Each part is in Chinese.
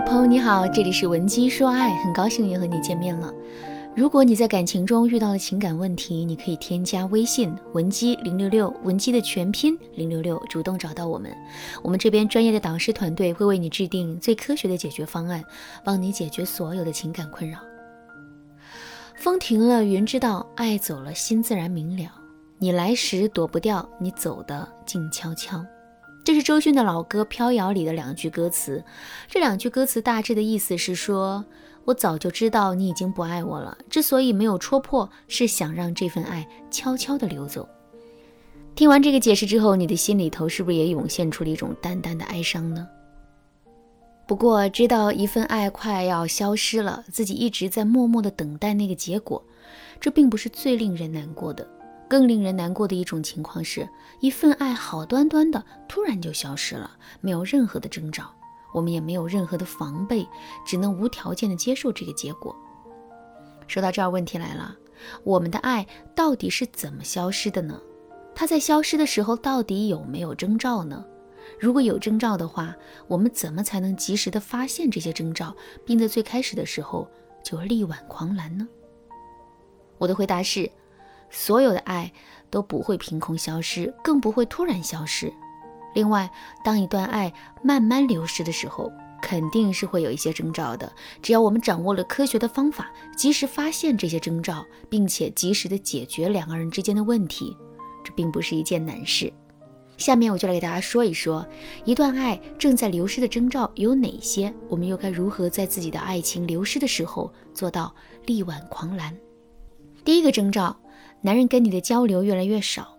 朋友你好，这里是文姬说爱，很高兴又和你见面了。如果你在感情中遇到了情感问题，你可以添加微信文姬零六六，文姬的全拼零六六，主动找到我们，我们这边专业的导师团队会为你制定最科学的解决方案，帮你解决所有的情感困扰。风停了，云知道；爱走了，心自然明了。你来时躲不掉，你走的静悄悄。这是周迅的老歌《飘摇》里的两句歌词。这两句歌词大致的意思是说：我早就知道你已经不爱我了，之所以没有戳破，是想让这份爱悄悄地流走。听完这个解释之后，你的心里头是不是也涌现出了一种淡淡的哀伤呢？不过，知道一份爱快要消失了，自己一直在默默的等待那个结果，这并不是最令人难过的。更令人难过的一种情况是，一份爱好端端的突然就消失了，没有任何的征兆，我们也没有任何的防备，只能无条件的接受这个结果。说到这儿，问题来了，我们的爱到底是怎么消失的呢？它在消失的时候到底有没有征兆呢？如果有征兆的话，我们怎么才能及时的发现这些征兆，并在最开始的时候就力挽狂澜呢？我的回答是。所有的爱都不会凭空消失，更不会突然消失。另外，当一段爱慢慢流失的时候，肯定是会有一些征兆的。只要我们掌握了科学的方法，及时发现这些征兆，并且及时的解决两个人之间的问题，这并不是一件难事。下面我就来给大家说一说，一段爱正在流失的征兆有哪些，我们又该如何在自己的爱情流失的时候做到力挽狂澜？第一个征兆。男人跟你的交流越来越少，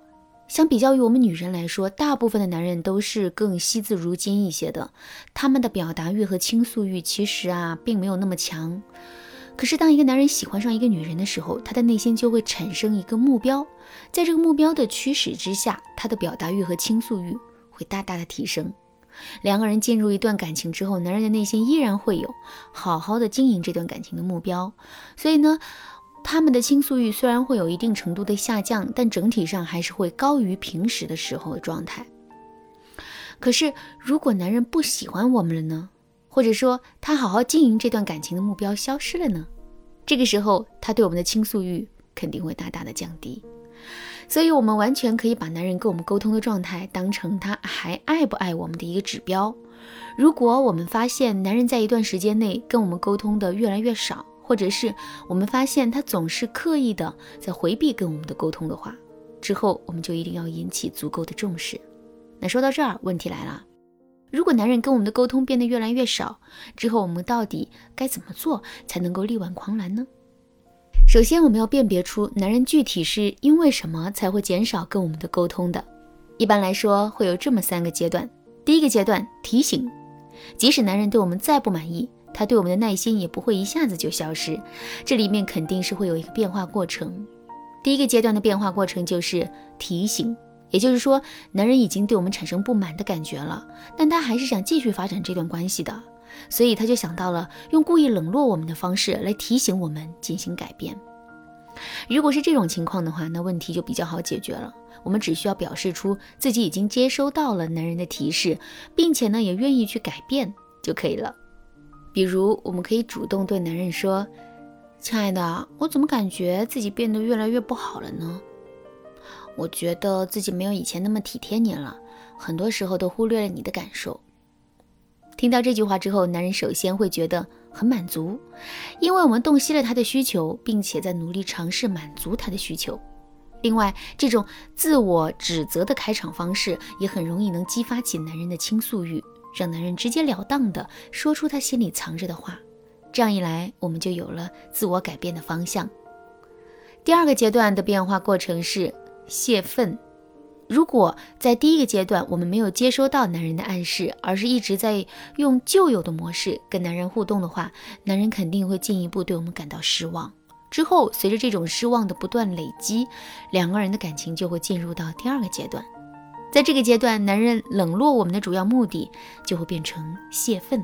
相比较于我们女人来说，大部分的男人都是更惜字如金一些的。他们的表达欲和倾诉欲其实啊，并没有那么强。可是当一个男人喜欢上一个女人的时候，他的内心就会产生一个目标，在这个目标的驱使之下，他的表达欲和倾诉欲会大大的提升。两个人进入一段感情之后，男人的内心依然会有好好的经营这段感情的目标，所以呢。他们的倾诉欲虽然会有一定程度的下降，但整体上还是会高于平时的时候的状态。可是，如果男人不喜欢我们了呢？或者说他好好经营这段感情的目标消失了呢？这个时候，他对我们的倾诉欲肯定会大大的降低。所以，我们完全可以把男人跟我们沟通的状态当成他还爱不爱我们的一个指标。如果我们发现男人在一段时间内跟我们沟通的越来越少，或者是我们发现他总是刻意的在回避跟我们的沟通的话，之后我们就一定要引起足够的重视。那说到这儿，问题来了：如果男人跟我们的沟通变得越来越少，之后我们到底该怎么做才能够力挽狂澜呢？首先，我们要辨别出男人具体是因为什么才会减少跟我们的沟通的。一般来说，会有这么三个阶段。第一个阶段，提醒，即使男人对我们再不满意。他对我们的耐心也不会一下子就消失，这里面肯定是会有一个变化过程。第一个阶段的变化过程就是提醒，也就是说，男人已经对我们产生不满的感觉了，但他还是想继续发展这段关系的，所以他就想到了用故意冷落我们的方式来提醒我们进行改变。如果是这种情况的话，那问题就比较好解决了。我们只需要表示出自己已经接收到了男人的提示，并且呢也愿意去改变就可以了。比如，我们可以主动对男人说：“亲爱的，我怎么感觉自己变得越来越不好了呢？我觉得自己没有以前那么体贴你了，很多时候都忽略了你的感受。”听到这句话之后，男人首先会觉得很满足，因为我们洞悉了他的需求，并且在努力尝试满足他的需求。另外，这种自我指责的开场方式也很容易能激发起男人的倾诉欲。让男人直截了当的说出他心里藏着的话，这样一来，我们就有了自我改变的方向。第二个阶段的变化过程是泄愤。如果在第一个阶段我们没有接收到男人的暗示，而是一直在用旧有的模式跟男人互动的话，男人肯定会进一步对我们感到失望。之后，随着这种失望的不断累积，两个人的感情就会进入到第二个阶段。在这个阶段，男人冷落我们的主要目的就会变成泄愤。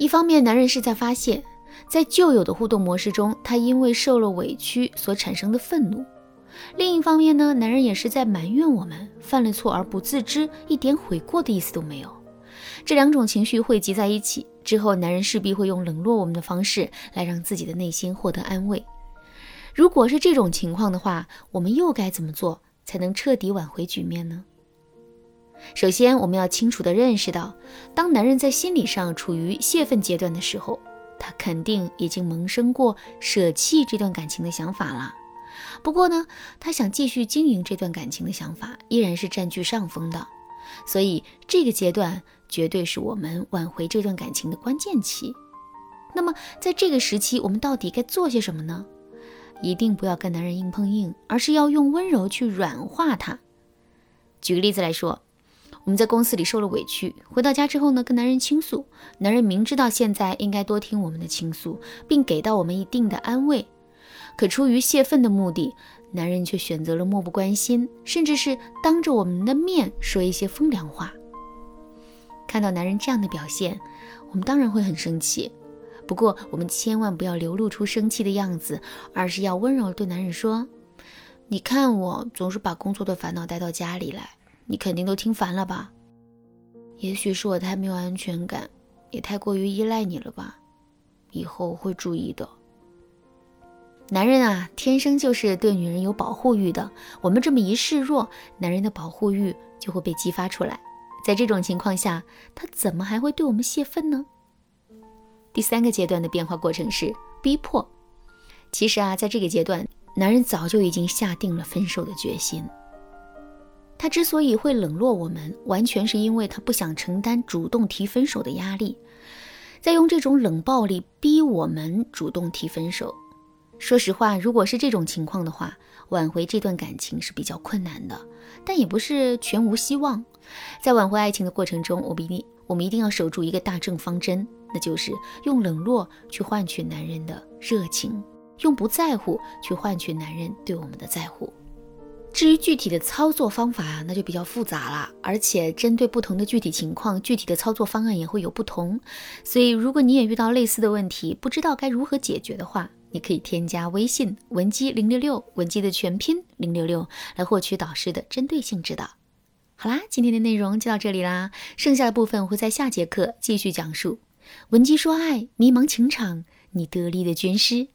一方面，男人是在发泄，在旧有的互动模式中，他因为受了委屈所产生的愤怒；另一方面呢，男人也是在埋怨我们犯了错而不自知，一点悔过的意思都没有。这两种情绪汇集在一起之后，男人势必会用冷落我们的方式来让自己的内心获得安慰。如果是这种情况的话，我们又该怎么做才能彻底挽回局面呢？首先，我们要清楚地认识到，当男人在心理上处于泄愤阶段的时候，他肯定已经萌生过舍弃这段感情的想法了。不过呢，他想继续经营这段感情的想法依然是占据上风的。所以，这个阶段绝对是我们挽回这段感情的关键期。那么，在这个时期，我们到底该做些什么呢？一定不要跟男人硬碰硬，而是要用温柔去软化他。举个例子来说。我们在公司里受了委屈，回到家之后呢，跟男人倾诉。男人明知道现在应该多听我们的倾诉，并给到我们一定的安慰，可出于泄愤的目的，男人却选择了漠不关心，甚至是当着我们的面说一些风凉话。看到男人这样的表现，我们当然会很生气。不过，我们千万不要流露出生气的样子，而是要温柔对男人说：“你看我总是把工作的烦恼带到家里来。”你肯定都听烦了吧？也许是我太没有安全感，也太过于依赖你了吧？以后会注意的。男人啊，天生就是对女人有保护欲的。我们这么一示弱，男人的保护欲就会被激发出来。在这种情况下，他怎么还会对我们泄愤呢？第三个阶段的变化过程是逼迫。其实啊，在这个阶段，男人早就已经下定了分手的决心。他之所以会冷落我们，完全是因为他不想承担主动提分手的压力，在用这种冷暴力逼我们主动提分手。说实话，如果是这种情况的话，挽回这段感情是比较困难的，但也不是全无希望。在挽回爱情的过程中，我们一定我们一定要守住一个大正方针，那就是用冷落去换取男人的热情，用不在乎去换取男人对我们的在乎。至于具体的操作方法，那就比较复杂了，而且针对不同的具体情况，具体的操作方案也会有不同。所以，如果你也遇到类似的问题，不知道该如何解决的话，你可以添加微信文姬零六六，文姬的全拼零六六，来获取导师的针对性指导。好啦，今天的内容就到这里啦，剩下的部分我会在下节课继续讲述。文姬说爱，迷茫情场，你得力的军师。